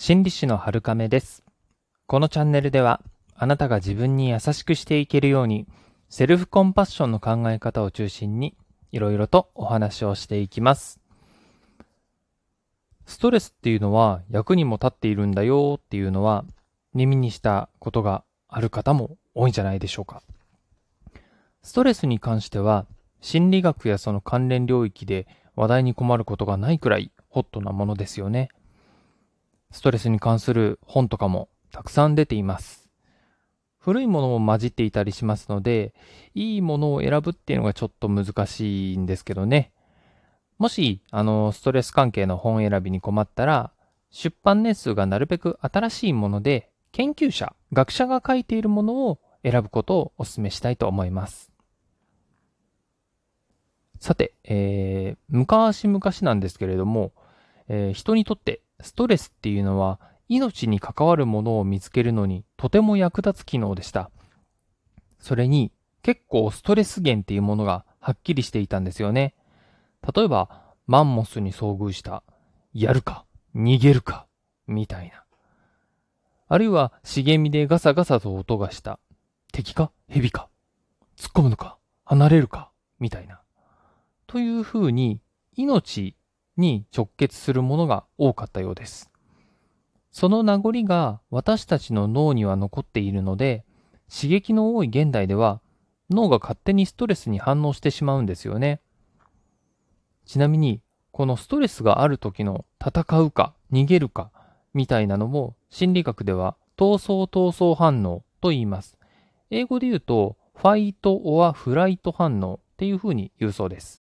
心理師の春亀です。このチャンネルでは、あなたが自分に優しくしていけるように、セルフコンパッションの考え方を中心に、いろいろとお話をしていきます。ストレスっていうのは役にも立っているんだよっていうのは、耳にしたことがある方も多いんじゃないでしょうか。ストレスに関しては、心理学やその関連領域で話題に困ることがないくらいホットなものですよね。ストレスに関する本とかもたくさん出ています。古いものも混じっていたりしますので、いいものを選ぶっていうのがちょっと難しいんですけどね。もし、あの、ストレス関係の本選びに困ったら、出版年数がなるべく新しいもので、研究者、学者が書いているものを選ぶことをお勧めしたいと思います。さて、えー、昔々なんですけれども、えー人にとってストレスっていうのは命に関わるものを見つけるのにとても役立つ機能でした。それに結構ストレス源っていうものがはっきりしていたんですよね。例えば、マンモスに遭遇した、やるか、逃げるか、みたいな。あるいは茂みでガサガサと音がした、敵か蛇か、突っ込むのか、離れるか、みたいな。というふうに命に直結するものが多かったようです。その名残が私たちの脳には残っているので、刺激の多い現代では脳が勝手にストレスに反応してしまうんですよね。ちなみに、このストレスがある時の戦うか逃げるかみたいなのも心理学では闘争闘争反応と言います。英語で言うと、ファイト・オア・フライト反応っていう風に言うそうです。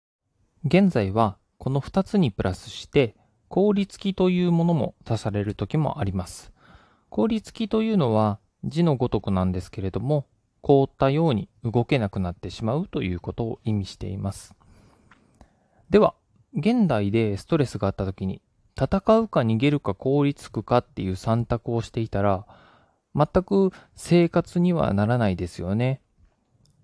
現在はこの2つにプラスして効率期というものも足される時もあります。効率期というのは字のごとくなんですけれども凍ったように動けなくなってしまうということを意味しています。では、現代でストレスがあった時に戦うか逃げるか凍りつくかっていう選択をしていたら全く生活にはならないですよね。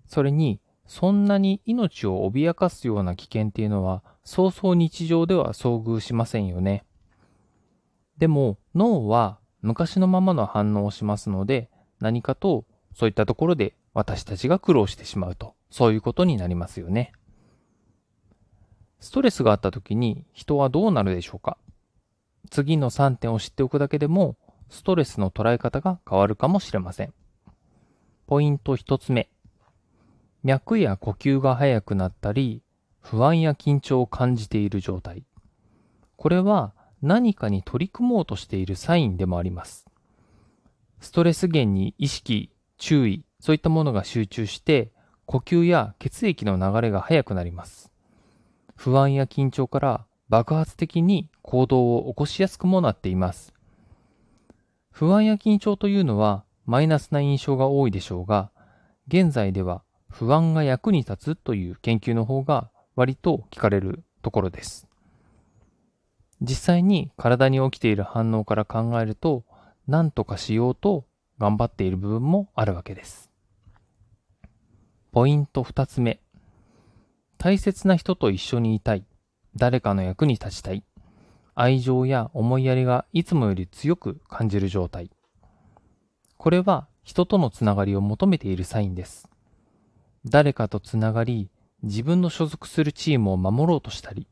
それにそんなに命を脅かすような危険っていうのは、そうそう日常では遭遇しませんよね。でも、脳は昔のままの反応をしますので、何かとそういったところで私たちが苦労してしまうと、そういうことになりますよね。ストレスがあった時に人はどうなるでしょうか？次の3点を知っておくだけでも、ストレスの捉え方が変わるかもしれません。ポイント1つ目。脈や呼吸が速くなったり、不安や緊張を感じている状態。これは何かに取り組もうとしているサインでもあります。ストレス源に意識、注意、そういったものが集中して、呼吸や血液の流れが速くなります。不安や緊張から爆発的に行動を起こしやすくもなっています。不安や緊張というのはマイナスな印象が多いでしょうが、現在では不安が役に立つという研究の方が割と聞かれるところです。実際に体に起きている反応から考えると何とかしようと頑張っている部分もあるわけです。ポイント2つ目。大切な人と一緒にいたい。誰かの役に立ちたい。愛情や思いやりがいつもより強く感じる状態。これは人とのつながりを求めているサインです。誰かとつながり、自分の所属するチームを守ろうとしたり、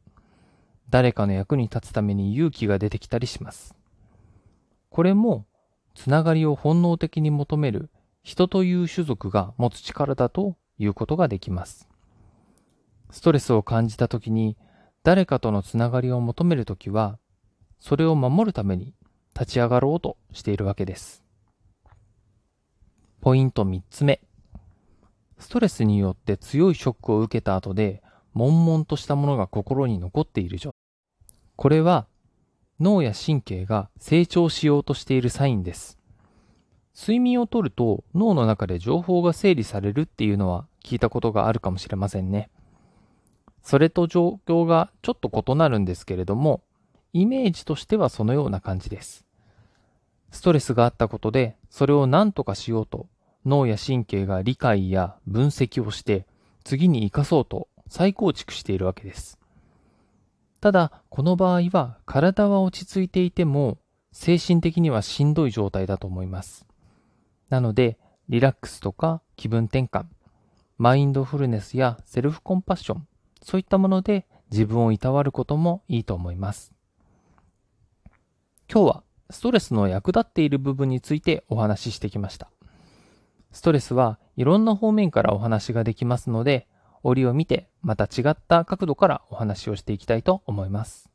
誰かの役に立つために勇気が出てきたりします。これも、つながりを本能的に求める人という種族が持つ力だということができます。ストレスを感じたときに、誰かとのつながりを求めるときは、それを守るために立ち上がろうとしているわけです。ポイント3つ目。ストレスによって強いショックを受けた後で、悶々としたものが心に残っている状態。これは、脳や神経が成長しようとしているサインです。睡眠をとると脳の中で情報が整理されるっていうのは聞いたことがあるかもしれませんね。それと状況がちょっと異なるんですけれども、イメージとしてはそのような感じです。ストレスがあったことで、それを何とかしようと脳や神経が理解や分析をして次に生かそうと再構築しているわけです。ただ、この場合は体は落ち着いていても精神的にはしんどい状態だと思います。なので、リラックスとか気分転換、マインドフルネスやセルフコンパッション、そういったもので自分をいたわることもいいと思います。今日はストレスの役立っている部分についてお話ししてきました。ストレスはいろんな方面からお話ができますので、折を見てまた違った角度からお話をしていきたいと思います。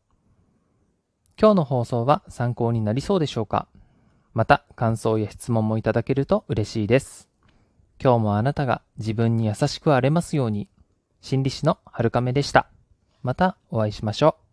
今日の放送は参考になりそうでしょうか？また感想や質問もいただけると嬉しいです。今日もあなたが自分に優しくあれますように。心理師のはるかめでした。またお会いしましょう。